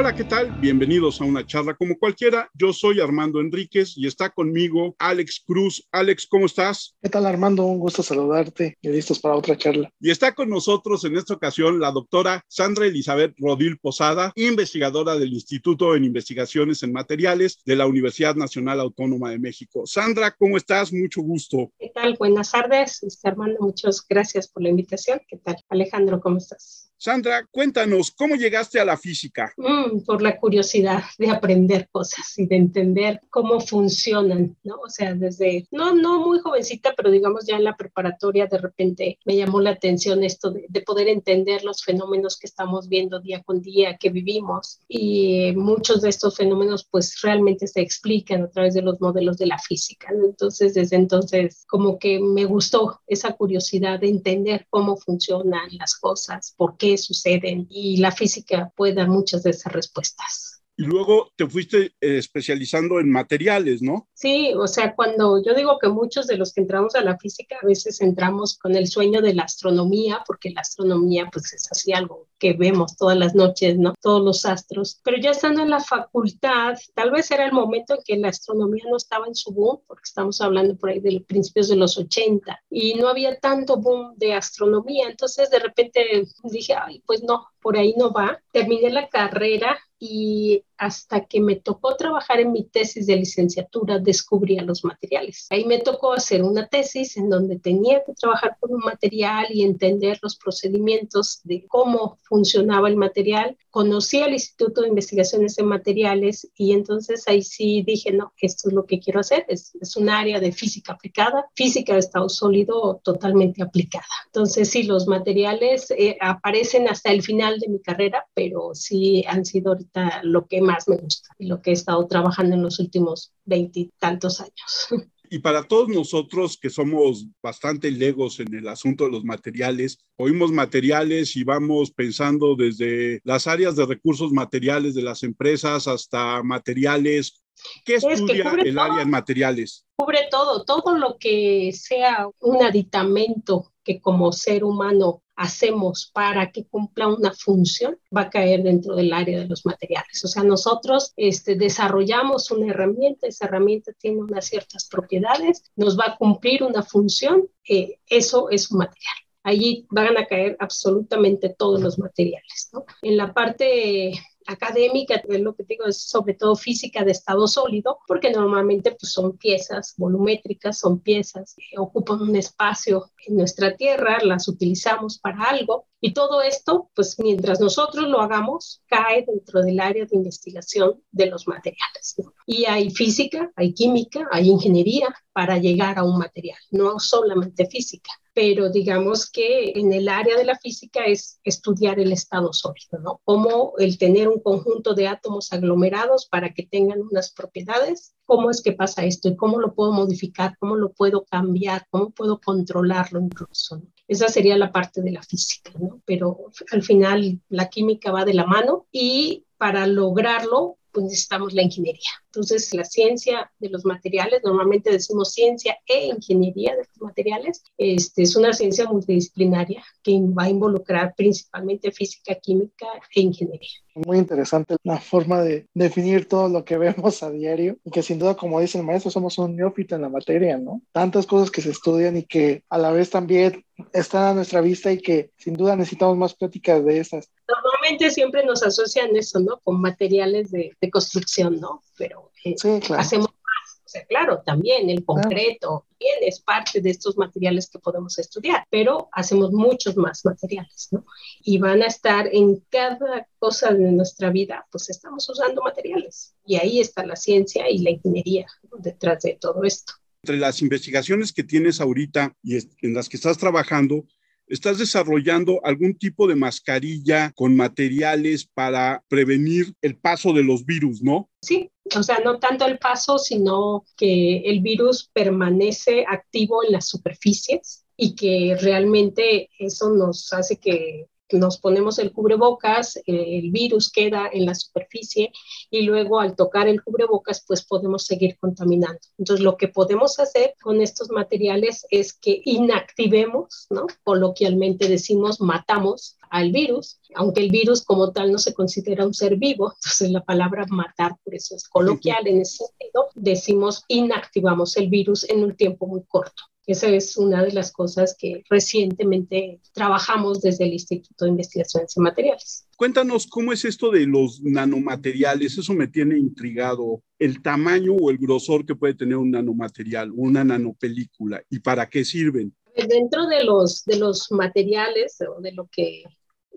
Hola, ¿qué tal? Bienvenidos a una charla como cualquiera. Yo soy Armando Enríquez y está conmigo Alex Cruz. Alex, ¿cómo estás? ¿Qué tal, Armando? Un gusto saludarte y listos para otra charla. Y está con nosotros en esta ocasión la doctora Sandra Elizabeth Rodil Posada, investigadora del Instituto en Investigaciones en Materiales de la Universidad Nacional Autónoma de México. Sandra, ¿cómo estás? Mucho gusto. ¿Qué tal? Buenas tardes. Este, Armando, muchas gracias por la invitación. ¿Qué tal? Alejandro, ¿cómo estás? Sandra, cuéntanos, ¿cómo llegaste a la física? Mm, por la curiosidad de aprender cosas y de entender cómo funcionan, ¿no? O sea, desde, no, no muy jovencita, pero digamos ya en la preparatoria de repente me llamó la atención esto de, de poder entender los fenómenos que estamos viendo día con día, que vivimos. Y muchos de estos fenómenos pues realmente se explican a través de los modelos de la física. Entonces, desde entonces, como que me gustó esa curiosidad de entender cómo funcionan las cosas, por qué suceden y la física puede dar muchas de esas respuestas. Y luego te fuiste eh, especializando en materiales, ¿no? Sí, o sea, cuando yo digo que muchos de los que entramos a la física a veces entramos con el sueño de la astronomía, porque la astronomía pues es así algo que vemos todas las noches, ¿no? Todos los astros. Pero ya estando en la facultad, tal vez era el momento en que la astronomía no estaba en su boom, porque estamos hablando por ahí de principios de los 80, y no había tanto boom de astronomía. Entonces de repente dije, ay, pues no, por ahí no va. Terminé la carrera y hasta que me tocó trabajar en mi tesis de licenciatura descubría los materiales. Ahí me tocó hacer una tesis en donde tenía que trabajar con un material y entender los procedimientos de cómo funcionaba el material. Conocí al Instituto de Investigaciones en Materiales y entonces ahí sí dije, no, esto es lo que quiero hacer. Es, es un área de física aplicada, física de estado sólido totalmente aplicada. Entonces sí, los materiales eh, aparecen hasta el final de mi carrera, pero sí han sido ahorita lo que más me gusta y lo que he estado trabajando en los últimos veintitantos años. Y para todos nosotros que somos bastante legos en el asunto de los materiales, oímos materiales y vamos pensando desde las áreas de recursos materiales de las empresas hasta materiales. ¿Qué estudia el todo, área en materiales? Cubre todo, todo lo que sea un aditamento que como ser humano hacemos para que cumpla una función va a caer dentro del área de los materiales. O sea, nosotros este, desarrollamos una herramienta, esa herramienta tiene unas ciertas propiedades, nos va a cumplir una función, eso es un material allí van a caer absolutamente todos los materiales. En la parte académica, lo que digo es sobre todo física de estado sólido, porque normalmente pues, son piezas volumétricas, son piezas que ocupan un espacio en nuestra Tierra, las utilizamos para algo y todo esto, pues mientras nosotros lo hagamos, cae dentro del área de investigación de los materiales. Y hay física, hay química, hay ingeniería para llegar a un material, no solamente física pero digamos que en el área de la física es estudiar el estado sólido, ¿no? Cómo el tener un conjunto de átomos aglomerados para que tengan unas propiedades, cómo es que pasa esto y cómo lo puedo modificar, cómo lo puedo cambiar, cómo puedo controlarlo incluso. ¿no? Esa sería la parte de la física, ¿no? Pero al final la química va de la mano y para lograrlo pues necesitamos la ingeniería. Entonces, la ciencia de los materiales, normalmente decimos ciencia e ingeniería de los materiales, este, es una ciencia multidisciplinaria que va a involucrar principalmente física, química e ingeniería. Muy interesante la forma de definir todo lo que vemos a diario y que sin duda, como dice el maestro, somos un neófito en la materia, ¿no? Tantas cosas que se estudian y que a la vez también están a nuestra vista y que sin duda necesitamos más pláticas de esas. Normalmente siempre nos asocian eso, ¿no? Con materiales de, de construcción, ¿no? Pero sí, claro. hacemos más. O sea, claro, también el concreto también es parte de estos materiales que podemos estudiar, pero hacemos muchos más materiales, ¿no? Y van a estar en cada cosa de nuestra vida, pues estamos usando materiales. Y ahí está la ciencia y la ingeniería ¿no? detrás de todo esto. Entre las investigaciones que tienes ahorita y en las que estás trabajando, estás desarrollando algún tipo de mascarilla con materiales para prevenir el paso de los virus, ¿no? Sí, o sea, no tanto el paso, sino que el virus permanece activo en las superficies y que realmente eso nos hace que nos ponemos el cubrebocas, el virus queda en la superficie y luego al tocar el cubrebocas pues podemos seguir contaminando. Entonces lo que podemos hacer con estos materiales es que inactivemos, ¿no? Coloquialmente decimos matamos al virus, aunque el virus como tal no se considera un ser vivo, entonces la palabra matar, por eso es coloquial en ese sentido, decimos inactivamos el virus en un tiempo muy corto. Esa es una de las cosas que recientemente trabajamos desde el Instituto de Investigaciones en Materiales. Cuéntanos cómo es esto de los nanomateriales, eso me tiene intrigado, el tamaño o el grosor que puede tener un nanomaterial, una nanopelícula y para qué sirven. Dentro de los, de los materiales o de lo que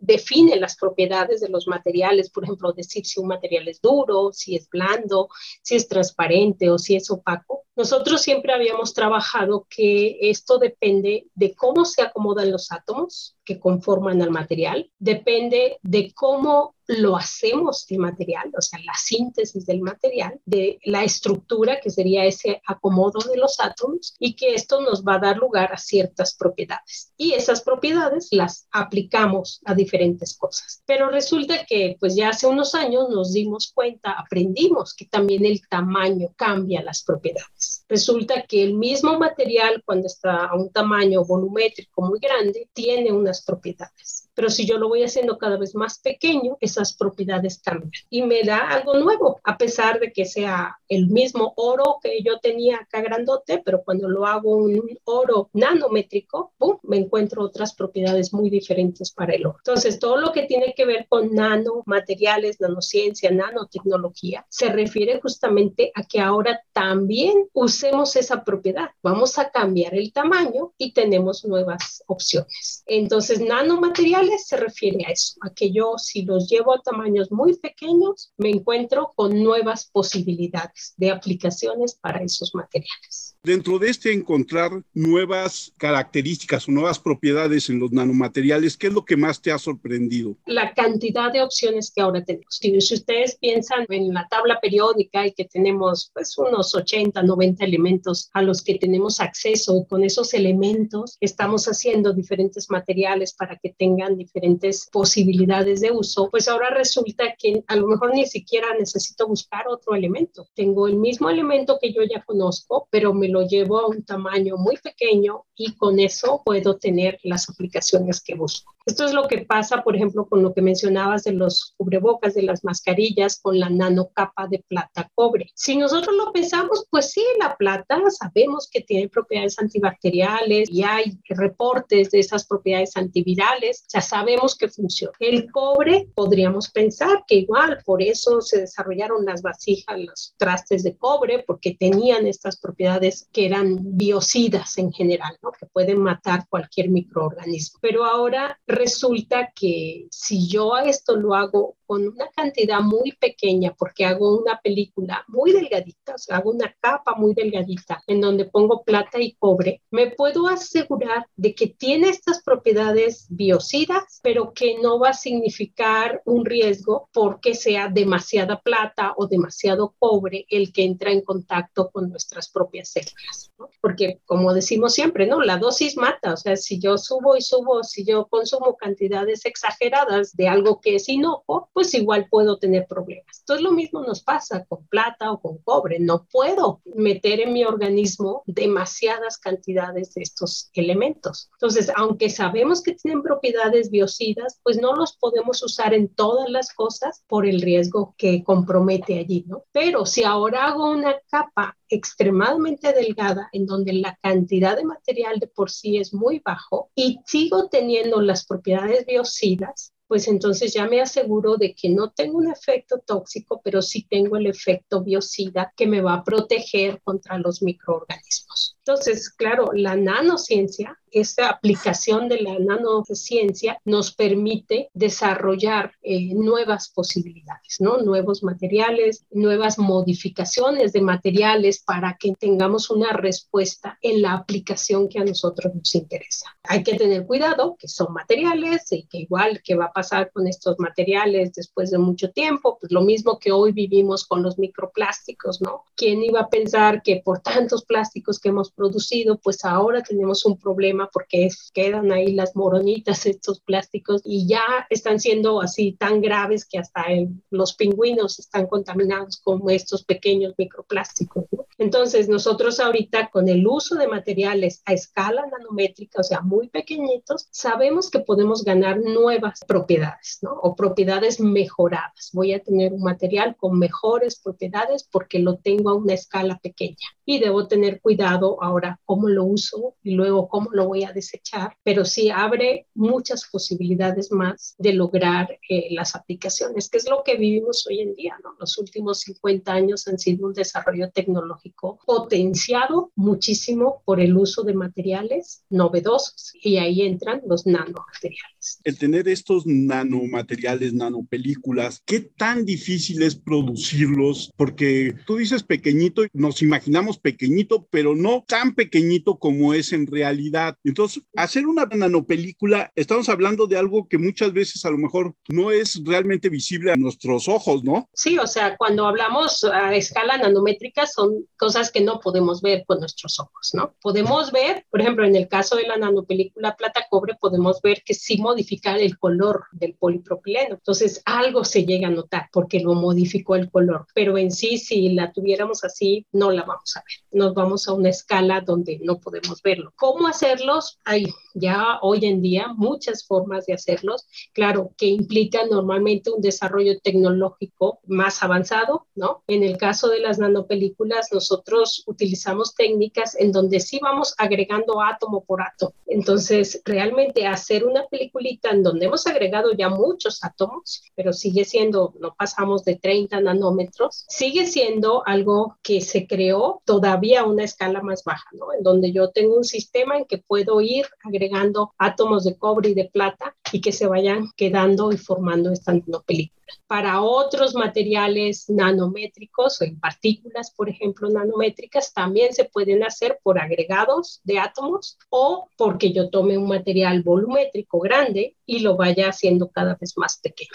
define las propiedades de los materiales, por ejemplo, decir si un material es duro, si es blando, si es transparente o si es opaco. Nosotros siempre habíamos trabajado que esto depende de cómo se acomodan los átomos que conforman al material, depende de cómo lo hacemos el material, o sea, la síntesis del material, de la estructura que sería ese acomodo de los átomos y que esto nos va a dar lugar a ciertas propiedades. Y esas propiedades las aplicamos a diferentes cosas. Pero resulta que pues ya hace unos años nos dimos cuenta, aprendimos que también el tamaño cambia las propiedades. Resulta que el mismo material cuando está a un tamaño volumétrico muy grande tiene unas propiedades pero si yo lo voy haciendo cada vez más pequeño, esas propiedades cambian y me da algo nuevo, a pesar de que sea el mismo oro que yo tenía acá grandote, pero cuando lo hago un oro nanométrico, me encuentro otras propiedades muy diferentes para el oro. Entonces, todo lo que tiene que ver con nanomateriales, nanociencia, nanotecnología, se refiere justamente a que ahora también usemos esa propiedad. Vamos a cambiar el tamaño y tenemos nuevas opciones. Entonces, nanomateriales se refiere a eso, a que yo si los llevo a tamaños muy pequeños, me encuentro con nuevas posibilidades de aplicaciones para esos materiales. Dentro de este encontrar nuevas características o nuevas propiedades en los nanomateriales, ¿qué es lo que más te ha sorprendido? La cantidad de opciones que ahora tenemos. Si ustedes piensan en la tabla periódica y que tenemos pues unos 80, 90 elementos a los que tenemos acceso, con esos elementos estamos haciendo diferentes materiales para que tengan diferentes posibilidades de uso, pues ahora resulta que a lo mejor ni siquiera necesito buscar otro elemento. Tengo el mismo elemento que yo ya conozco, pero me lo llevo a un tamaño muy pequeño y con eso puedo tener las aplicaciones que busco. Esto es lo que pasa, por ejemplo, con lo que mencionabas de los cubrebocas, de las mascarillas, con la nanocapa de plata cobre. Si nosotros lo pensamos, pues sí, la plata sabemos que tiene propiedades antibacteriales y hay reportes de esas propiedades antivirales, ya sabemos que funciona. El cobre, podríamos pensar que igual, por eso se desarrollaron las vasijas, los trastes de cobre, porque tenían estas propiedades que eran biocidas en general, ¿no? que pueden matar cualquier microorganismo. Pero ahora resulta que si yo a esto lo hago con una cantidad muy pequeña, porque hago una película muy delgadita, o sea, hago una capa muy delgadita en donde pongo plata y cobre, me puedo asegurar de que tiene estas propiedades biocidas, pero que no va a significar un riesgo porque sea demasiada plata o demasiado cobre el que entra en contacto con nuestras propias células. Porque, como decimos siempre, ¿no? La dosis mata, o sea, si yo subo y subo, si yo consumo cantidades exageradas de algo que es inocuo, pues igual puedo tener problemas. Entonces lo mismo nos pasa con plata o con cobre. No puedo meter en mi organismo demasiadas cantidades de estos elementos. Entonces, aunque sabemos que tienen propiedades biocidas, pues no los podemos usar en todas las cosas por el riesgo que compromete allí, ¿no? Pero si ahora hago una capa extremadamente delgada en donde la cantidad de material de por sí es muy bajo y sigo teniendo las propiedades biocidas, pues entonces ya me aseguro de que no tengo un efecto tóxico, pero sí tengo el efecto biocida que me va a proteger contra los microorganismos. Entonces, claro, la nanociencia, esta aplicación de la nanociencia nos permite desarrollar eh, nuevas posibilidades, ¿no? Nuevos materiales, nuevas modificaciones de materiales para que tengamos una respuesta en la aplicación que a nosotros nos interesa. Hay que tener cuidado que son materiales y que igual que va a pasar con estos materiales después de mucho tiempo, pues lo mismo que hoy vivimos con los microplásticos, ¿no? ¿Quién iba a pensar que por tantos plásticos que hemos producido, pues ahora tenemos un problema porque quedan ahí las moronitas, estos plásticos, y ya están siendo así tan graves que hasta los pingüinos están contaminados con estos pequeños microplásticos. Entonces, nosotros ahorita con el uso de materiales a escala nanométrica, o sea, muy pequeñitos, sabemos que podemos ganar nuevas propiedades, ¿no? O propiedades mejoradas. Voy a tener un material con mejores propiedades porque lo tengo a una escala pequeña y debo tener cuidado ahora cómo lo uso y luego cómo lo voy a desechar, pero sí abre muchas posibilidades más de lograr eh, las aplicaciones, que es lo que vivimos hoy en día, ¿no? Los últimos 50 años han sido un desarrollo tecnológico potenciado muchísimo por el uso de materiales novedosos y ahí entran los nanomateriales. El tener estos nanomateriales, nanopelículas, ¿qué tan difícil es producirlos? Porque tú dices pequeñito, nos imaginamos pequeñito, pero no tan pequeñito como es en realidad. Entonces, hacer una nanopelícula, estamos hablando de algo que muchas veces a lo mejor no es realmente visible a nuestros ojos, ¿no? Sí, o sea, cuando hablamos a escala nanométrica son cosas que no podemos ver con nuestros ojos, ¿no? Podemos ver, por ejemplo, en el caso de la nanopelícula plata-cobre, podemos ver que sí modifica el color del polipropileno. Entonces, algo se llega a notar porque lo modificó el color, pero en sí, si la tuviéramos así, no la vamos a ver. Nos vamos a una escala donde no podemos verlo. ¿Cómo hacerlos? Hay ya hoy en día muchas formas de hacerlos, claro, que implican normalmente un desarrollo tecnológico más avanzado, ¿no? En el caso de las nanopelículas, nosotros utilizamos técnicas en donde sí vamos agregando átomo por átomo. Entonces, realmente hacer una peliculita en donde hemos agregado ya muchos átomos, pero sigue siendo, no pasamos de 30 nanómetros, sigue siendo algo que se creó todavía a una escala más baja, En donde yo tengo un sistema en que puedo ir agregando átomos de cobre y de plata y que se vayan quedando y formando esta nanopelícula. Para otros materiales nanométricos o en partículas, por ejemplo, nanométricas, también se pueden hacer por agregados de átomos o porque yo tome un material volumétrico grande y lo vaya haciendo cada vez más pequeño.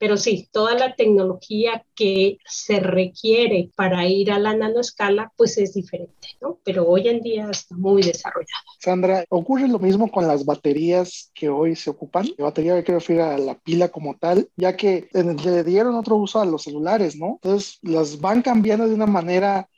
Pero sí, toda la tecnología que se requiere para ir a la nanoescala, pues es diferente, ¿no? Pero hoy en día está muy desarrollada. Sandra, ¿ocurre lo mismo con las baterías que hoy se ocupan? La batería quiero refiero a la pila como tal, ya que le dieron otro uso a los celulares, ¿no? Entonces las van cambiando de una manera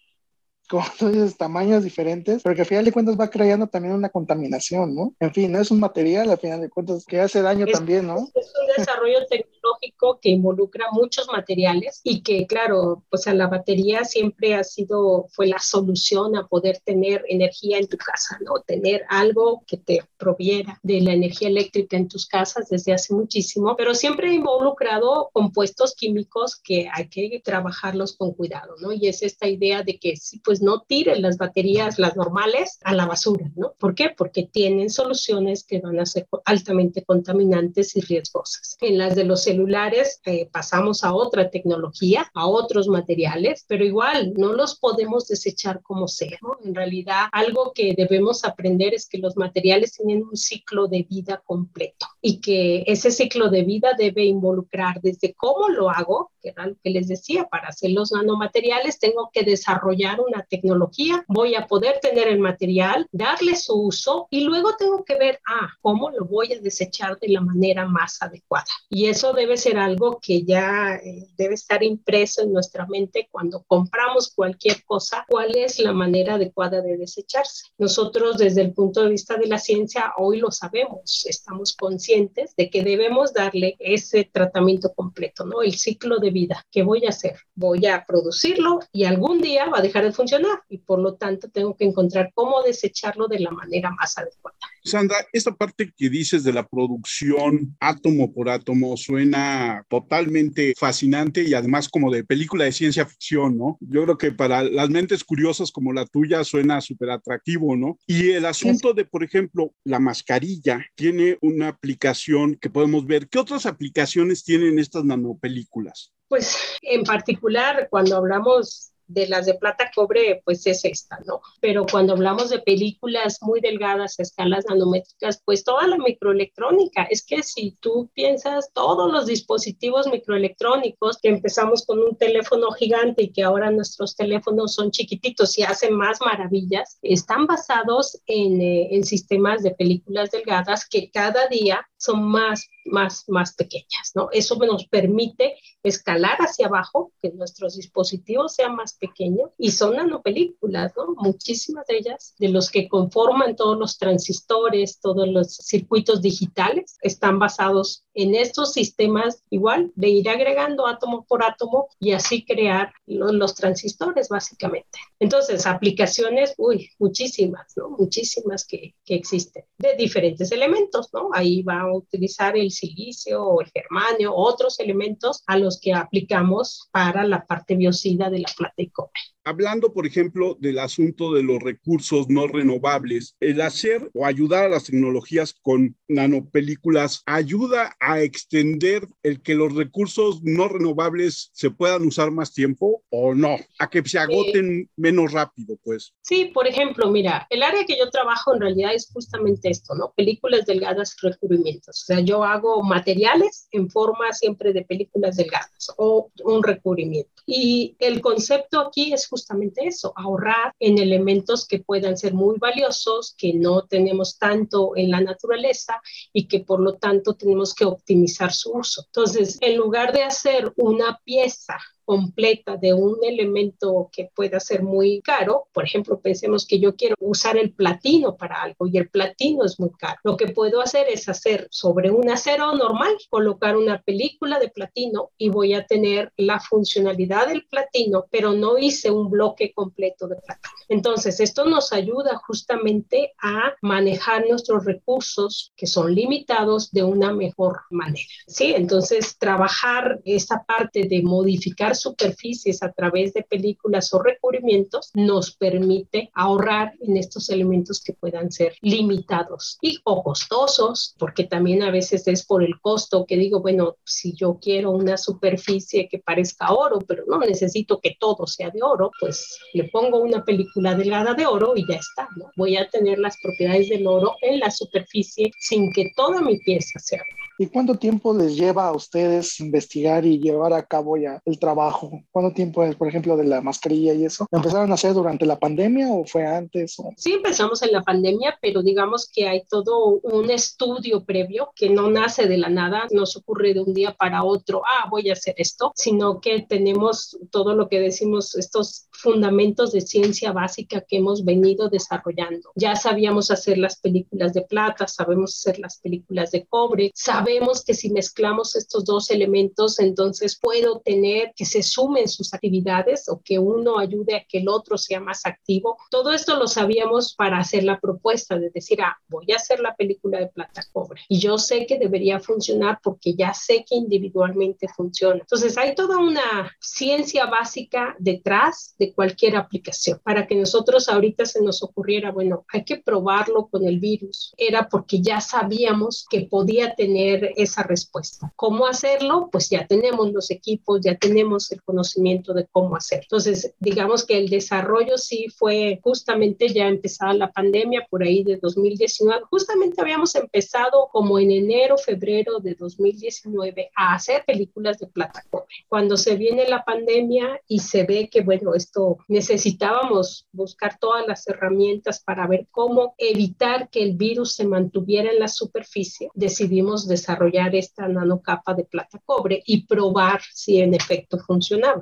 como tú dices, tamaños diferentes, pero que al final de cuentas va creando también una contaminación, ¿no? En fin, no es un material al final de cuentas que hace daño también, ¿no? Es un desarrollo tecnológico que involucra muchos materiales y que, claro, pues a la batería siempre ha sido, fue la solución a poder tener energía en tu casa, ¿no? Tener algo que te proviera de la energía eléctrica en tus casas desde hace muchísimo, pero siempre ha involucrado compuestos químicos que hay que trabajarlos con cuidado, ¿no? Y es esta idea de que sí, pues no tiren las baterías, las normales, a la basura, ¿no? ¿Por qué? Porque tienen soluciones que van a ser altamente contaminantes y riesgosas. En las de los celulares eh, pasamos a otra tecnología, a otros materiales, pero igual no los podemos desechar como sea, ¿no? En realidad, algo que debemos aprender es que los materiales tienen un ciclo de vida completo y que ese ciclo de vida debe involucrar desde cómo lo hago, que era lo que les decía, para hacer los nanomateriales tengo que desarrollar una tecnología, voy a poder tener el material, darle su uso y luego tengo que ver, ah, cómo lo voy a desechar de la manera más adecuada. Y eso debe ser algo que ya eh, debe estar impreso en nuestra mente cuando compramos cualquier cosa, cuál es la manera adecuada de desecharse. Nosotros desde el punto de vista de la ciencia hoy lo sabemos, estamos conscientes de que debemos darle ese tratamiento completo, ¿no? El ciclo de vida. ¿Qué voy a hacer? Voy a producirlo y algún día va a dejar de funcionar y por lo tanto tengo que encontrar cómo desecharlo de la manera más adecuada. Sandra, esta parte que dices de la producción átomo por átomo suena totalmente fascinante y además como de película de ciencia ficción, ¿no? Yo creo que para las mentes curiosas como la tuya suena súper atractivo, ¿no? Y el asunto de, por ejemplo, la mascarilla tiene una aplicación que podemos ver. ¿Qué otras aplicaciones tienen estas nanopelículas? Pues en particular, cuando hablamos de las de plata cobre, pues es esta, ¿no? Pero cuando hablamos de películas muy delgadas a escalas nanométricas, pues toda la microelectrónica, es que si tú piensas todos los dispositivos microelectrónicos, que empezamos con un teléfono gigante y que ahora nuestros teléfonos son chiquititos y hacen más maravillas, están basados en, eh, en sistemas de películas delgadas que cada día son más, más, más pequeñas, ¿no? Eso nos permite escalar hacia abajo, que nuestros dispositivos sean más pequeños y son nanopelículas, ¿no? Muchísimas de ellas, de los que conforman todos los transistores, todos los circuitos digitales, están basados en estos sistemas igual de ir agregando átomo por átomo y así crear los, transistores básicamente. Entonces, aplicaciones, uy, muchísimas, ¿no? Muchísimas que, que existen de diferentes elementos, ¿no? Ahí va utilizar el silicio o el germanio, otros elementos a los que aplicamos para la parte biocida de la plata y cobre. Hablando, por ejemplo, del asunto de los recursos no renovables, el hacer o ayudar a las tecnologías con nanopelículas ayuda a extender el que los recursos no renovables se puedan usar más tiempo o no, a que se agoten menos rápido, pues. Sí, por ejemplo, mira, el área que yo trabajo en realidad es justamente esto, ¿no? Películas delgadas y recubrimientos. O sea, yo hago materiales en forma siempre de películas delgadas o un recubrimiento. Y el concepto aquí es justamente eso, ahorrar en elementos que puedan ser muy valiosos, que no tenemos tanto en la naturaleza y que por lo tanto tenemos que optimizar su uso. Entonces, en lugar de hacer una pieza completa de un elemento que pueda ser muy caro, por ejemplo, pensemos que yo quiero usar el platino para algo y el platino es muy caro. Lo que puedo hacer es hacer sobre un acero normal, colocar una película de platino y voy a tener la funcionalidad del platino, pero no hice un bloque completo de platino. Entonces, esto nos ayuda justamente a manejar nuestros recursos que son limitados de una mejor manera. Sí, entonces trabajar esa parte de modificar superficies a través de películas o recubrimientos nos permite ahorrar en estos elementos que puedan ser limitados y o costosos, porque también a veces es por el costo que digo, bueno, si yo quiero una superficie que parezca oro, pero no necesito que todo sea de oro, pues le pongo una película delgada de oro y ya está, ¿no? Voy a tener las propiedades del oro en la superficie sin que toda mi pieza sea. ¿Y cuánto tiempo les lleva a ustedes investigar y llevar a cabo ya el trabajo? ¿Cuánto tiempo es, por ejemplo, de la mascarilla y eso? ¿Lo empezaron a hacer durante la pandemia o fue antes? Sí, empezamos en la pandemia, pero digamos que hay todo un estudio previo que no nace de la nada, no se ocurre de un día para otro, ah, voy a hacer esto, sino que tenemos todo lo que decimos, estos fundamentos de ciencia básica que hemos venido desarrollando. Ya sabíamos hacer las películas de plata, sabemos hacer las películas de cobre, sabemos que si mezclamos estos dos elementos, entonces puedo tener que se sumen sus actividades o que uno ayude a que el otro sea más activo. Todo esto lo sabíamos para hacer la propuesta de decir, ah, voy a hacer la película de plata cobre. Y yo sé que debería funcionar porque ya sé que individualmente funciona. Entonces hay toda una ciencia básica detrás de cualquier aplicación. Para que nosotros ahorita se nos ocurriera, bueno, hay que probarlo con el virus. Era porque ya sabíamos que podía tener esa respuesta. ¿Cómo hacerlo? Pues ya tenemos los equipos, ya tenemos el conocimiento de cómo hacer. Entonces, digamos que el desarrollo sí fue justamente ya empezada la pandemia por ahí de 2019. Justamente habíamos empezado como en enero, febrero de 2019 a hacer películas de plata Cuando se viene la pandemia y se ve que, bueno, esto necesitábamos buscar todas las herramientas para ver cómo evitar que el virus se mantuviera en la superficie, decidimos desarrollar esta nanocapa de plata cobre y probar si en efecto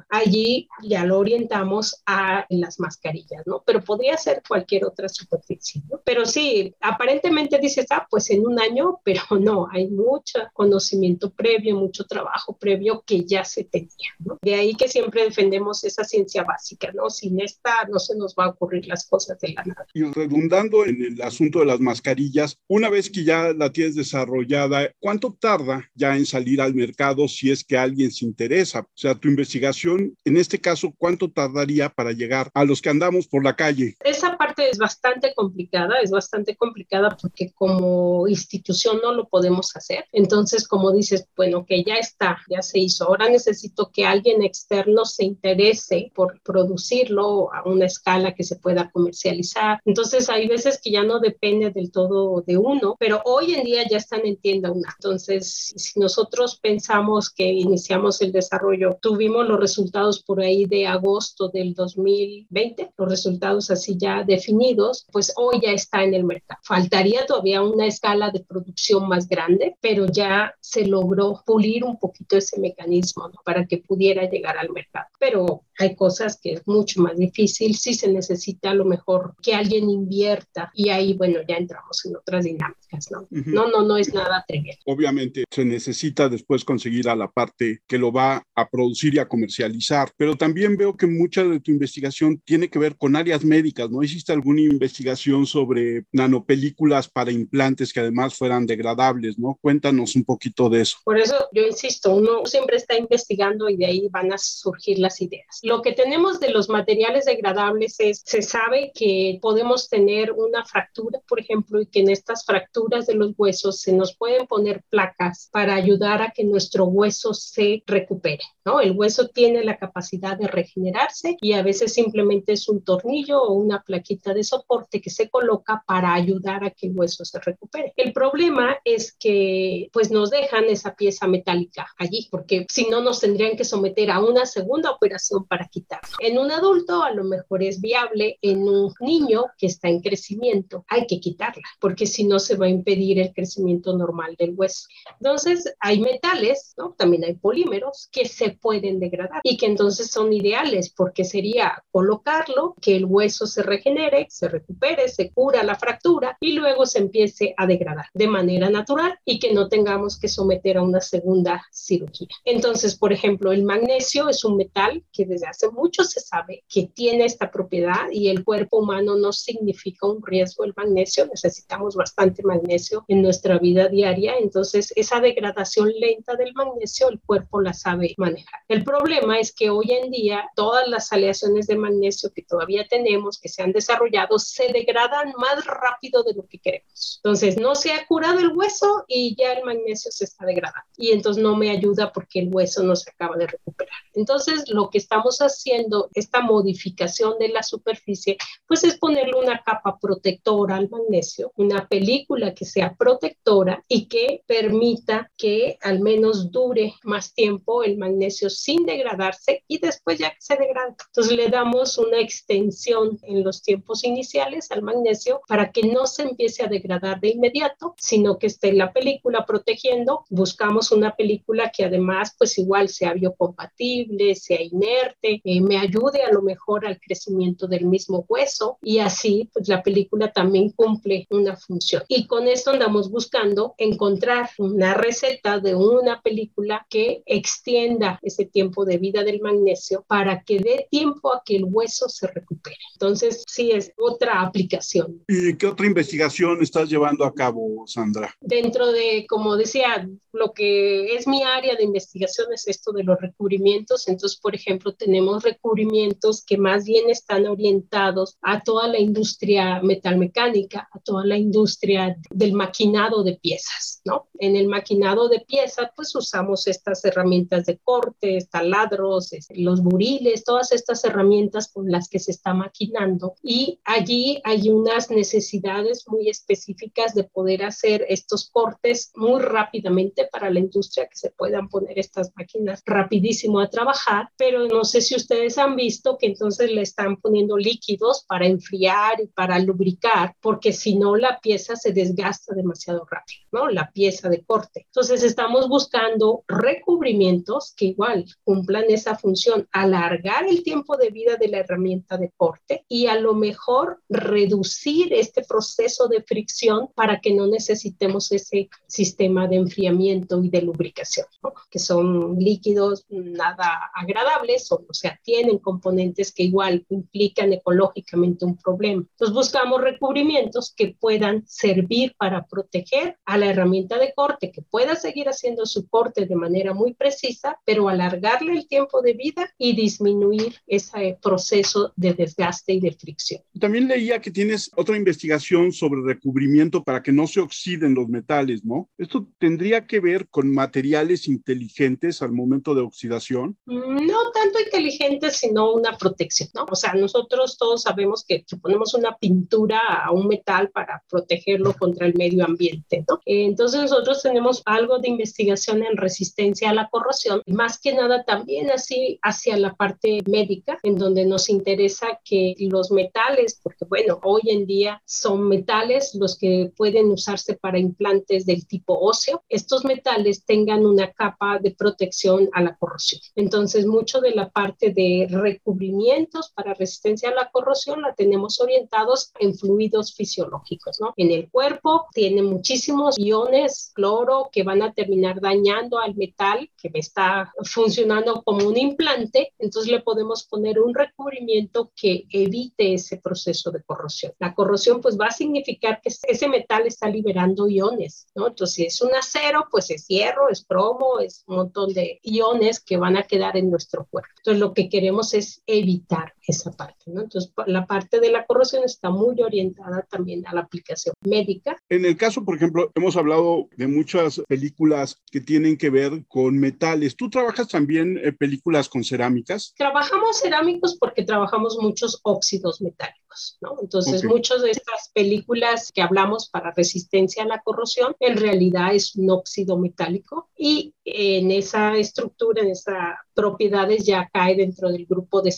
Allí ya lo orientamos a las mascarillas, ¿no? Pero podría ser cualquier otra superficie, ¿no? Pero sí, aparentemente dices, ah, pues en un año, pero no, hay mucho conocimiento previo, mucho trabajo previo que ya se tenía, ¿no? De ahí que siempre defendemos esa ciencia básica, ¿no? Sin esta no se nos va a ocurrir las cosas de la nada. Y redundando en el asunto de las mascarillas, una vez que ya la tienes desarrollada, ¿cuánto tarda ya en salir al mercado si es que alguien se interesa? O sea, tu investigación, en este caso, ¿cuánto tardaría para llegar a los que andamos por la calle? Esa parte es bastante complicada, es bastante complicada porque como institución no lo podemos hacer. Entonces, como dices, bueno, que ya está, ya se hizo. Ahora necesito que alguien externo se interese por producirlo a una escala que se pueda comercializar. Entonces, hay veces que ya no depende del todo de uno, pero hoy en día ya están en tienda una. Entonces, si nosotros pensamos que iniciamos el desarrollo, tuvimos los resultados por ahí de agosto del 2020, los resultados así ya definidos, pues hoy ya está en el mercado. Faltaría todavía una escala de producción más grande, pero ya se logró pulir un poquito ese mecanismo para que pudiera llegar al mercado. Pero hay cosas que es mucho más difícil, sí se necesita a lo mejor que alguien invierta y ahí, bueno, ya entramos en otras dinámicas, ¿no? No, no, no es nada trivial. Obviamente se necesita después conseguir a la parte que lo va a producir y comercializar, pero también veo que mucha de tu investigación tiene que ver con áreas médicas, ¿no? ¿Hiciste alguna investigación sobre nanopelículas para implantes que además fueran degradables, ¿no? Cuéntanos un poquito de eso. Por eso yo insisto, uno siempre está investigando y de ahí van a surgir las ideas. Lo que tenemos de los materiales degradables es, se sabe que podemos tener una fractura, por ejemplo, y que en estas fracturas de los huesos se nos pueden poner placas para ayudar a que nuestro hueso se recupere, ¿no? El hueso tiene la capacidad de regenerarse y a veces simplemente es un tornillo o una plaquita de soporte que se coloca para ayudar a que el hueso se recupere. El problema es que pues nos dejan esa pieza metálica allí, porque si no nos tendrían que someter a una segunda operación para quitarlo. En un adulto a lo mejor es viable, en un niño que está en crecimiento hay que quitarla, porque si no se va a impedir el crecimiento normal del hueso. Entonces hay metales, ¿no? También hay polímeros que se pueden degradar y que entonces son ideales porque sería colocarlo, que el hueso se regenere, se recupere, se cura la fractura y luego se empiece a degradar de manera natural y que no tengamos que someter a una segunda cirugía. Entonces, por ejemplo, el magnesio es un metal que desde hace mucho se sabe que tiene esta propiedad y el cuerpo humano no significa un riesgo el magnesio, necesitamos bastante magnesio en nuestra vida diaria, entonces esa degradación lenta del magnesio el cuerpo la sabe manejar. El problema es que hoy en día todas las aleaciones de magnesio que todavía tenemos, que se han desarrollado, se degradan más rápido de lo que queremos. Entonces no se ha curado el hueso y ya el magnesio se está degradando y entonces no me ayuda porque el hueso no se acaba de recuperar. Entonces lo que estamos haciendo, esta modificación de la superficie, pues es ponerle una capa protectora al magnesio, una película que sea protectora y que permita que al menos dure más tiempo el magnesio sin degradarse y después ya que se degrada. Entonces le damos una extensión en los tiempos iniciales al magnesio para que no se empiece a degradar de inmediato, sino que esté la película protegiendo. Buscamos una película que además pues igual sea biocompatible, sea inerte, eh, me ayude a lo mejor al crecimiento del mismo hueso y así pues la película también cumple una función. Y con esto andamos buscando encontrar una receta de una película que extienda ese tiempo de vida del magnesio para que dé tiempo a que el hueso se recupere. Entonces, sí es otra aplicación. ¿Y qué otra investigación estás llevando a cabo, Sandra? Dentro de, como decía, lo que es mi área de investigación es esto de los recubrimientos. Entonces, por ejemplo, tenemos recubrimientos que más bien están orientados a toda la industria metalmecánica, a toda la industria del maquinado de piezas, ¿no? En el maquinado de piezas, pues usamos estas herramientas de corte, taladros, los buriles, todas estas herramientas con las que se está maquinando. Y allí hay unas necesidades muy específicas de poder hacer estos cortes muy rápidamente para la industria que se puedan poner estas máquinas rapidísimo a trabajar, pero no sé si ustedes han visto que entonces le están poniendo líquidos para enfriar y para lubricar, porque si no la pieza se desgasta demasiado rápido, ¿no? La pieza de corte. Entonces estamos buscando recubrimientos que igual cumplan esa función, alargar el tiempo de vida de la herramienta de corte y a lo mejor reducir este proceso de fricción para que no necesitemos ese sistema de enfriamiento y de lubricación, que son líquidos nada agradables o, o sea, tienen componentes que igual implican ecológicamente un problema. Entonces buscamos recubrimientos que puedan servir para proteger a la herramienta de corte, que pueda seguir haciendo su corte de manera muy precisa, pero alargarle el tiempo de vida y disminuir ese proceso de desgaste y de fricción. También leía que tienes otra investigación sobre recubrimiento para que no se oxiden los metales, ¿no? ¿Esto tendría que ver con materiales inteligentes al momento de oxidación? No tanto inteligentes, sino una protección, ¿no? O sea, nosotros todos sabemos que si ponemos una pintura a un metal para protegerlo contra el medio ambiente, ¿no? Entonces nosotros tenemos algo de investigación en resistencia a la corrosión, más que nada también así hacia la parte médica, en donde nos interesa que los metales, porque bueno, hoy en día son metales los que pueden usarse para implantes del tipo óseo, estos metales tengan una capa de protección a la corrosión. Entonces, mucho de la parte de recubrimientos para resistencia a la corrosión la tenemos orientados en fluidos fisiológicos, ¿no? En el cuerpo tiene muchísimos iones cloro que van a terminar dañando al metal que está funcionando como un implante, entonces le podemos poner un recubrimiento que evite ese proceso de corrosión. La corrosión pues va a significar que ese metal está liberando iones, ¿no? Entonces si es un acero, pues es hierro, es cromo, es un montón de iones que van a quedar en nuestro cuerpo. Entonces lo que queremos es evitar esa parte, ¿no? Entonces la parte de la corrosión está muy orientada también a la aplicación médica. En el caso, por ejemplo, hemos hablado de muchas películas que tienen que ver con metales. ¿Tú trabajas también en películas con cerámicas? Trabajamos cerámicos porque trabajamos muchos óxidos metálicos, ¿no? Entonces, muchas de estas películas que hablamos para resistencia a la corrosión, en realidad es un óxido metálico y en esa estructura, en esas propiedades ya cae dentro del grupo de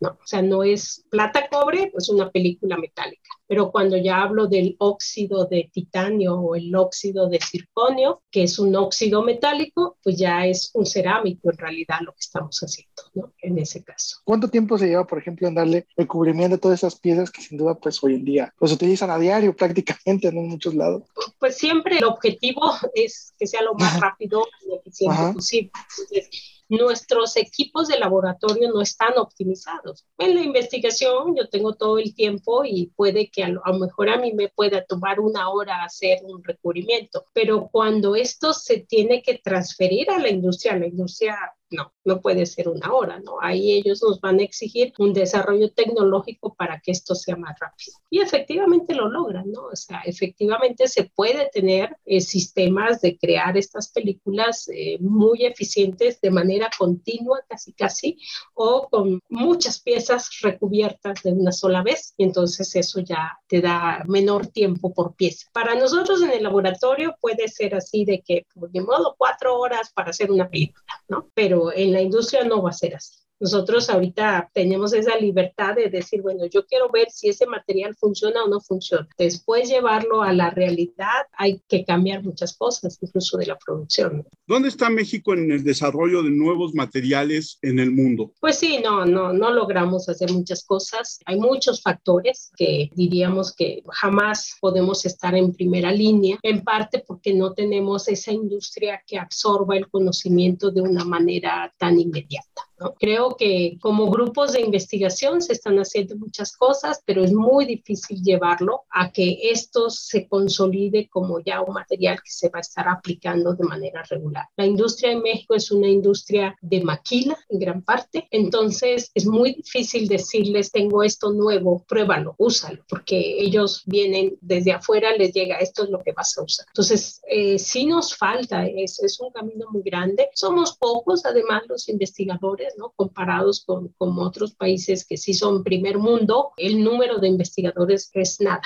¿no? O sea, no es plata-cobre, es una película metálica. Pero cuando ya hablo del óxido de titanio o el óxido de circonio, que es un óxido metálico, pues ya es un cerámico en realidad lo que estamos haciendo, ¿no? En ese caso. ¿Cuánto tiempo se lleva, por ejemplo, en darle el cubrimiento a todas esas piezas que sin duda, pues hoy en día, pues utilizan a diario prácticamente en muchos lados? Pues siempre el objetivo es que sea lo más rápido y eficiente posible. Entonces, nuestros equipos de laboratorio no están optimizados. En la investigación yo tengo todo el tiempo y puede que a lo, mejor a mí me pueda tomar una hora hacer un recubrimiento, pero cuando esto se tiene que transferir a la industria, la industria no, no puede ser una hora, ¿no? Ahí ellos nos van a exigir un desarrollo tecnológico para que esto sea más rápido. Y efectivamente lo logran, ¿no? O sea, efectivamente se puede tener eh, sistemas de crear estas películas eh, muy eficientes de manera continua, casi casi, o con muchas piezas recubiertas de una sola vez. Y entonces eso ya te da menor tiempo por pieza. Para nosotros en el laboratorio puede ser así de que, pues, de modo, cuatro horas para hacer una película, ¿no? Pero en la industria no va a ser así. Nosotros ahorita tenemos esa libertad de decir, bueno, yo quiero ver si ese material funciona o no funciona. Después llevarlo a la realidad, hay que cambiar muchas cosas, incluso de la producción. ¿Dónde está México en el desarrollo de nuevos materiales en el mundo? Pues sí, no, no, no logramos hacer muchas cosas. Hay muchos factores que diríamos que jamás podemos estar en primera línea, en parte porque no tenemos esa industria que absorba el conocimiento de una manera tan inmediata. Creo que como grupos de investigación se están haciendo muchas cosas, pero es muy difícil llevarlo a que esto se consolide como ya un material que se va a estar aplicando de manera regular. La industria en México es una industria de maquila en gran parte, entonces es muy difícil decirles tengo esto nuevo, pruébalo, úsalo, porque ellos vienen desde afuera, les llega esto es lo que vas a usar. Entonces, eh, sí nos falta, es, es un camino muy grande. Somos pocos, además, los investigadores Comparados con, con, otros países que sí son primer mundo, el número de investigadores es nada,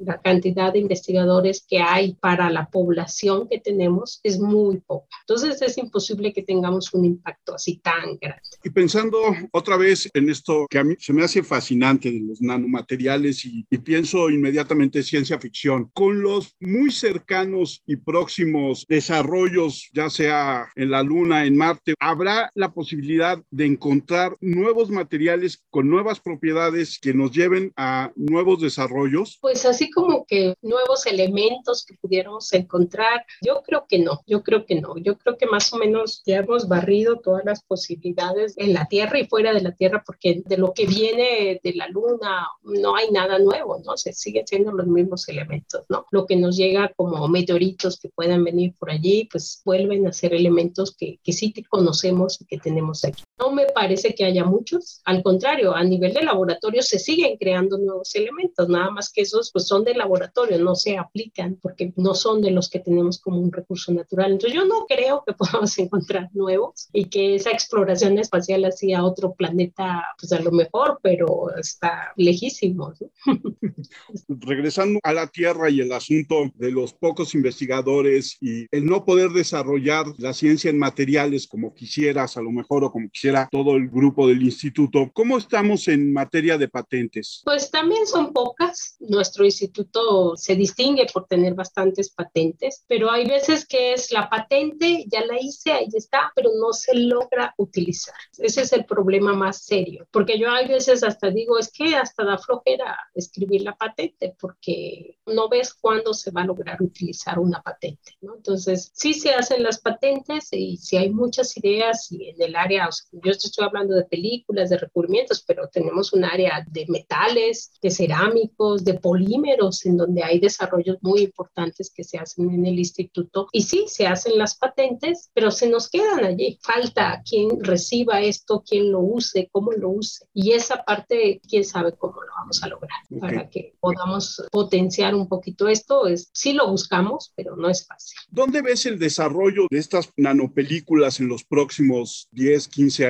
La cantidad de investigadores que hay para la población que tenemos es muy poca. Entonces es imposible que tengamos un impacto así tan grande. Y pensando otra vez en esto que a mí se me hace fascinante de los nanomateriales y, y pienso inmediatamente ciencia ficción, con los muy cercanos y próximos desarrollos, ya sea en la Luna, en Marte, ¿habrá la posibilidad de encontrar nuevos materiales con nuevas propiedades que nos lleven a nuevos desarrollos? Pues así como que nuevos elementos que pudiéramos encontrar, yo creo que no, yo creo que no, yo creo que más o menos ya hemos barrido todas las posibilidades en la Tierra y fuera de la Tierra, porque de lo que viene de la Luna no hay nada nuevo, ¿no? Se siguen siendo los mismos elementos, ¿no? Lo que nos llega como meteoritos que puedan venir por allí, pues vuelven a ser elementos que, que sí conocemos y que tenemos aquí. No me parece que haya muchos, al contrario, a nivel de laboratorio se siguen creando nuevos elementos, nada más que esos pues son de laboratorio, no se aplican porque no son de los que tenemos como un recurso natural. Entonces yo no creo que podamos encontrar nuevos y que esa exploración espacial hacia otro planeta, pues a lo mejor, pero está lejísimo. Regresando a la Tierra y el asunto de los pocos investigadores y el no poder desarrollar la ciencia en materiales como quisieras a lo mejor o como quisiera todo el grupo del instituto, ¿cómo estamos en materia de patentes? Pues también son pocas. Nuestro instituto se distingue por tener bastantes patentes, pero hay veces que es la patente, ya la hice, ahí está, pero no se logra utilizar. Ese es el problema más serio, porque yo hay veces hasta digo, es que hasta da flojera escribir la patente, porque no ves cuándo se va a lograr utilizar una patente, ¿no? Entonces, sí se hacen las patentes y si hay muchas ideas y en el área, yo estoy hablando de películas, de recubrimientos, pero tenemos un área de metales, de cerámicos, de polímeros, en donde hay desarrollos muy importantes que se hacen en el instituto. Y sí, se hacen las patentes, pero se nos quedan allí. Falta quien reciba esto, quien lo use, cómo lo use. Y esa parte, quién sabe cómo lo vamos a lograr para que podamos potenciar un poquito esto. Es, sí lo buscamos, pero no es fácil. ¿Dónde ves el desarrollo de estas nanopelículas en los próximos 10, 15 años?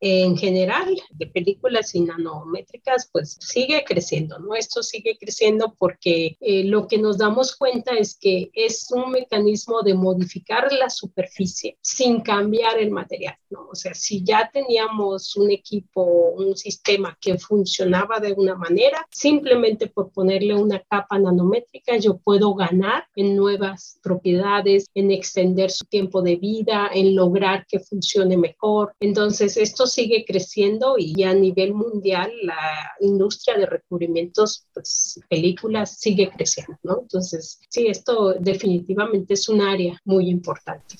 En general, de películas y nanométricas, pues sigue creciendo, ¿no? Esto sigue creciendo porque eh, lo que nos damos cuenta es que es un mecanismo de modificar la superficie sin cambiar el material, ¿no? O sea, si ya teníamos un equipo, un sistema que funcionaba de una manera, simplemente por ponerle una capa nanométrica, yo puedo ganar en nuevas propiedades, en extender su tiempo de vida, en lograr que funcione mejor. Entonces, esto sigue creciendo y a nivel mundial la industria de recubrimientos, pues películas, sigue creciendo, ¿no? Entonces, sí, esto definitivamente es un área muy importante.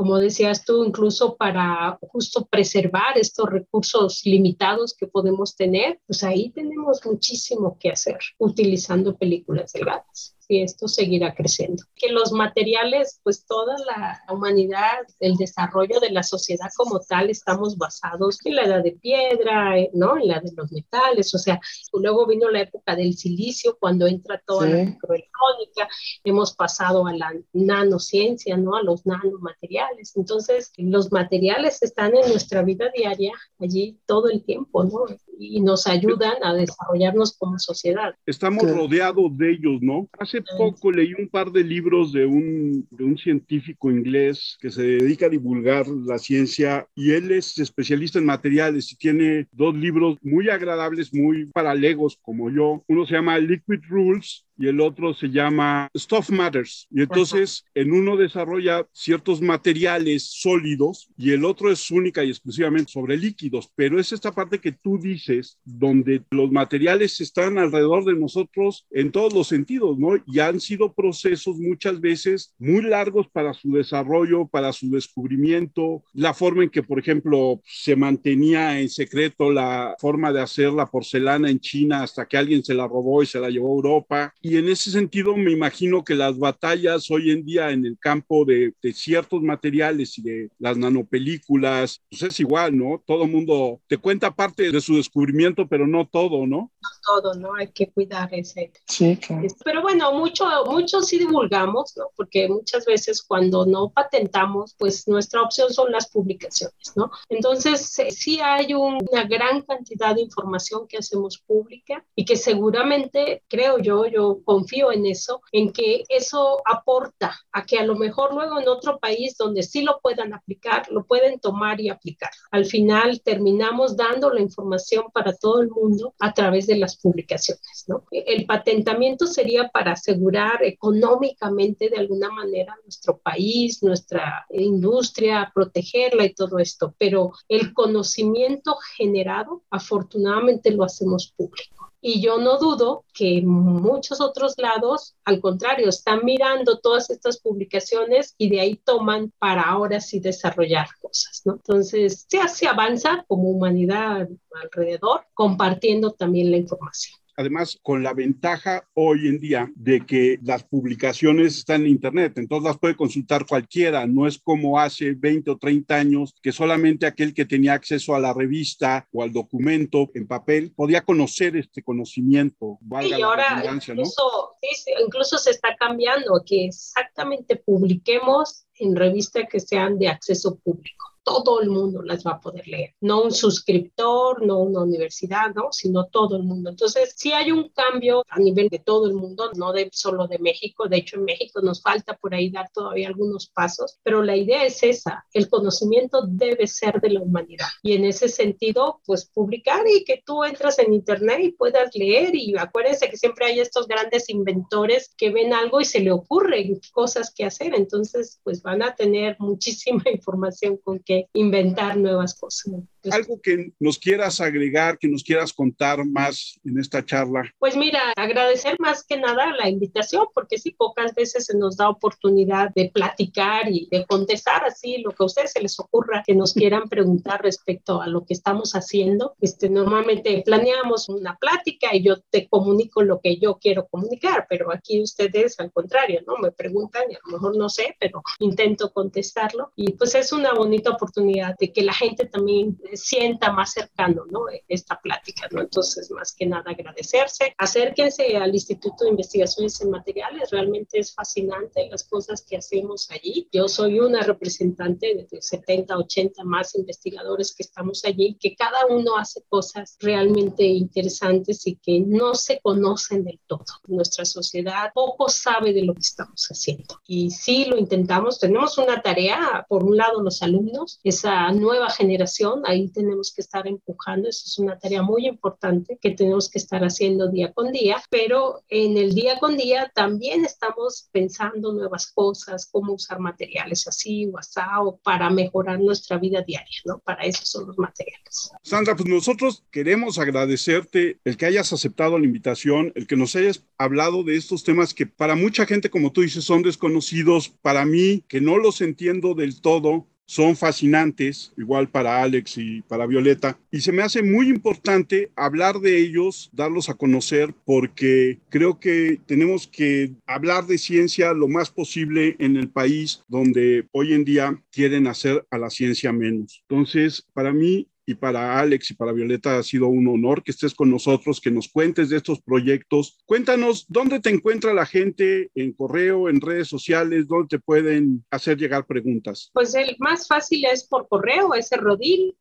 Como decías tú, incluso para justo preservar estos recursos limitados que podemos tener, pues ahí tenemos muchísimo que hacer utilizando películas delgadas y esto seguirá creciendo. Que los materiales, pues toda la humanidad, el desarrollo de la sociedad como tal, estamos basados en la edad de piedra, eh, ¿no? En la de los metales, o sea, luego vino la época del silicio, cuando entra toda la microelectrónica, hemos pasado a la nanociencia, ¿no? A los nanomateriales. Entonces, los materiales están en nuestra vida diaria allí todo el tiempo, ¿no? Y nos ayudan a desarrollarnos como sociedad. Estamos rodeados de ellos, ¿no? Hace poco leí un par de libros de un, de un científico inglés que se dedica a divulgar la ciencia y él es especialista en materiales y tiene dos libros muy agradables, muy paralegos como yo. Uno se llama Liquid Rules y el otro se llama Stuff Matters. Y entonces en uno desarrolla ciertos materiales sólidos y el otro es única y exclusivamente sobre líquidos, pero es esta parte que tú dices donde los materiales están alrededor de nosotros en todos los sentidos, ¿no? Y han sido procesos muchas veces muy largos para su desarrollo, para su descubrimiento, la forma en que, por ejemplo, se mantenía en secreto la forma de hacer la porcelana en China hasta que alguien se la robó y se la llevó a Europa. Y en ese sentido me imagino que las batallas hoy en día en el campo de, ciertos materiales y de las nanopelículas, pues es igual, ¿no? Todo mundo te cuenta parte de su descubrimiento, pero no todo, ¿no? Todo, ¿no? Hay que cuidar ese. Sí, claro. Pero bueno, mucho, mucho sí divulgamos, ¿no? Porque muchas veces cuando no patentamos, pues nuestra opción son las publicaciones, ¿no? Entonces, sí hay una gran cantidad de información que hacemos pública y que seguramente, creo yo, yo confío en eso, en que eso aporta a que a lo mejor luego en otro país donde sí lo puedan aplicar, lo pueden tomar y aplicar. Al final terminamos dando la información para todo el mundo a través de de las publicaciones. ¿no? El patentamiento sería para asegurar económicamente de alguna manera nuestro país, nuestra industria, protegerla y todo esto, pero el conocimiento generado afortunadamente lo hacemos público. Y yo no dudo que muchos otros lados, al contrario, están mirando todas estas publicaciones y de ahí toman para ahora sí desarrollar cosas, ¿no? Entonces, se, se avanza como humanidad alrededor, compartiendo también la información además con la ventaja hoy en día de que las publicaciones están en Internet, entonces las puede consultar cualquiera, no es como hace 20 o 30 años que solamente aquel que tenía acceso a la revista o al documento en papel podía conocer este conocimiento. Valga y ahora incluso, incluso se está cambiando, que exactamente publiquemos en revistas que sean de acceso público todo el mundo las va a poder leer, no un suscriptor, no una universidad, ¿no? sino todo el mundo. Entonces, sí hay un cambio a nivel de todo el mundo, no de solo de México, de hecho en México nos falta por ahí dar todavía algunos pasos, pero la idea es esa, el conocimiento debe ser de la humanidad. Y en ese sentido, pues publicar y que tú entras en internet y puedas leer. Y acuérdense que siempre hay estos grandes inventores que ven algo y se le ocurren cosas que hacer, entonces pues van a tener muchísima información con que inventar nuevas cosas. Algo que nos quieras agregar, que nos quieras contar más en esta charla. Pues mira, agradecer más que nada la invitación, porque sí, pocas veces se nos da oportunidad de platicar y de contestar así lo que a ustedes se les ocurra, que nos quieran preguntar respecto a lo que estamos haciendo. Este, normalmente planeamos una plática y yo te comunico lo que yo quiero comunicar, pero aquí ustedes al contrario, ¿no? Me preguntan y a lo mejor no sé, pero intento contestarlo y pues es una bonita oportunidad de que la gente también sienta más cercano, ¿no? Esta plática, ¿no? Entonces, más que nada agradecerse. Acérquense al Instituto de Investigaciones en Materiales, realmente es fascinante las cosas que hacemos allí. Yo soy una representante de 70, 80 más investigadores que estamos allí, que cada uno hace cosas realmente interesantes y que no se conocen del todo. Nuestra sociedad poco sabe de lo que estamos haciendo. Y sí lo intentamos, tenemos una tarea, por un lado los alumnos, esa nueva generación, ahí tenemos que estar empujando, eso es una tarea muy importante que tenemos que estar haciendo día con día, pero en el día con día también estamos pensando nuevas cosas, cómo usar materiales así o asado para mejorar nuestra vida diaria, ¿no? Para eso son los materiales. Sandra, pues nosotros queremos agradecerte el que hayas aceptado la invitación, el que nos hayas hablado de estos temas que para mucha gente, como tú dices, son desconocidos, para mí, que no los entiendo del todo, son fascinantes, igual para Alex y para Violeta, y se me hace muy importante hablar de ellos, darlos a conocer, porque creo que tenemos que hablar de ciencia lo más posible en el país donde hoy en día quieren hacer a la ciencia menos. Entonces, para mí y para Alex y para Violeta ha sido un honor que estés con nosotros, que nos cuentes de estos proyectos. Cuéntanos dónde te encuentra la gente en correo, en redes sociales, dónde te pueden hacer llegar preguntas. Pues el más fácil es por correo, es rodil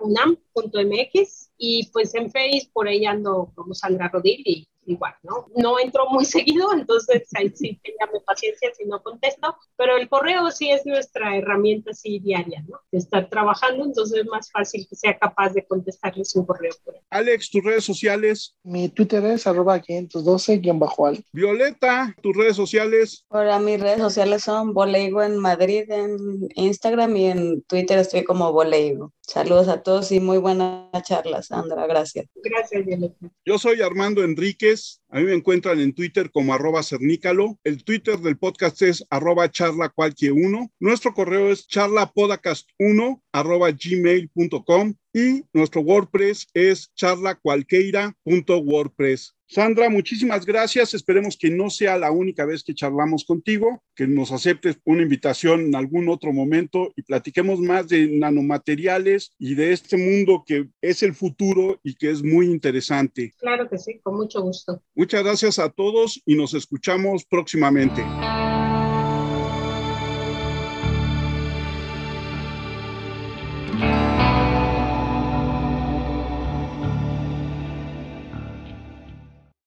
unam.mx y pues en Facebook por ahí ando como Sandra Rodil y igual, ¿no? No entro muy seguido, entonces ahí sí tenganme paciencia si no contesto, pero el correo sí es nuestra herramienta así diaria, ¿no? De estar trabajando, entonces es más fácil que sea capaz de contestarles un correo. Alex, tus redes sociales. Mi Twitter es arroba 512-al. Violeta, tus redes sociales. Ahora mis redes sociales son Boleigo en Madrid, en Instagram y en Twitter estoy como Boleigo. Saludos a todos y muy buena charla, Sandra. Gracias. Gracias, Violeta. Yo soy Armando Enríquez. A mí me encuentran en Twitter como arroba cernícalo. El Twitter del podcast es arroba charla cualquier uno. Nuestro correo es charlapodcast1 arroba gmail.com y nuestro WordPress es charlacualqueira.wordpress. Sandra, muchísimas gracias. Esperemos que no sea la única vez que charlamos contigo, que nos aceptes una invitación en algún otro momento y platiquemos más de nanomateriales y de este mundo que es el futuro y que es muy interesante. Claro que sí, con mucho gusto. Muchas gracias a todos y nos escuchamos próximamente.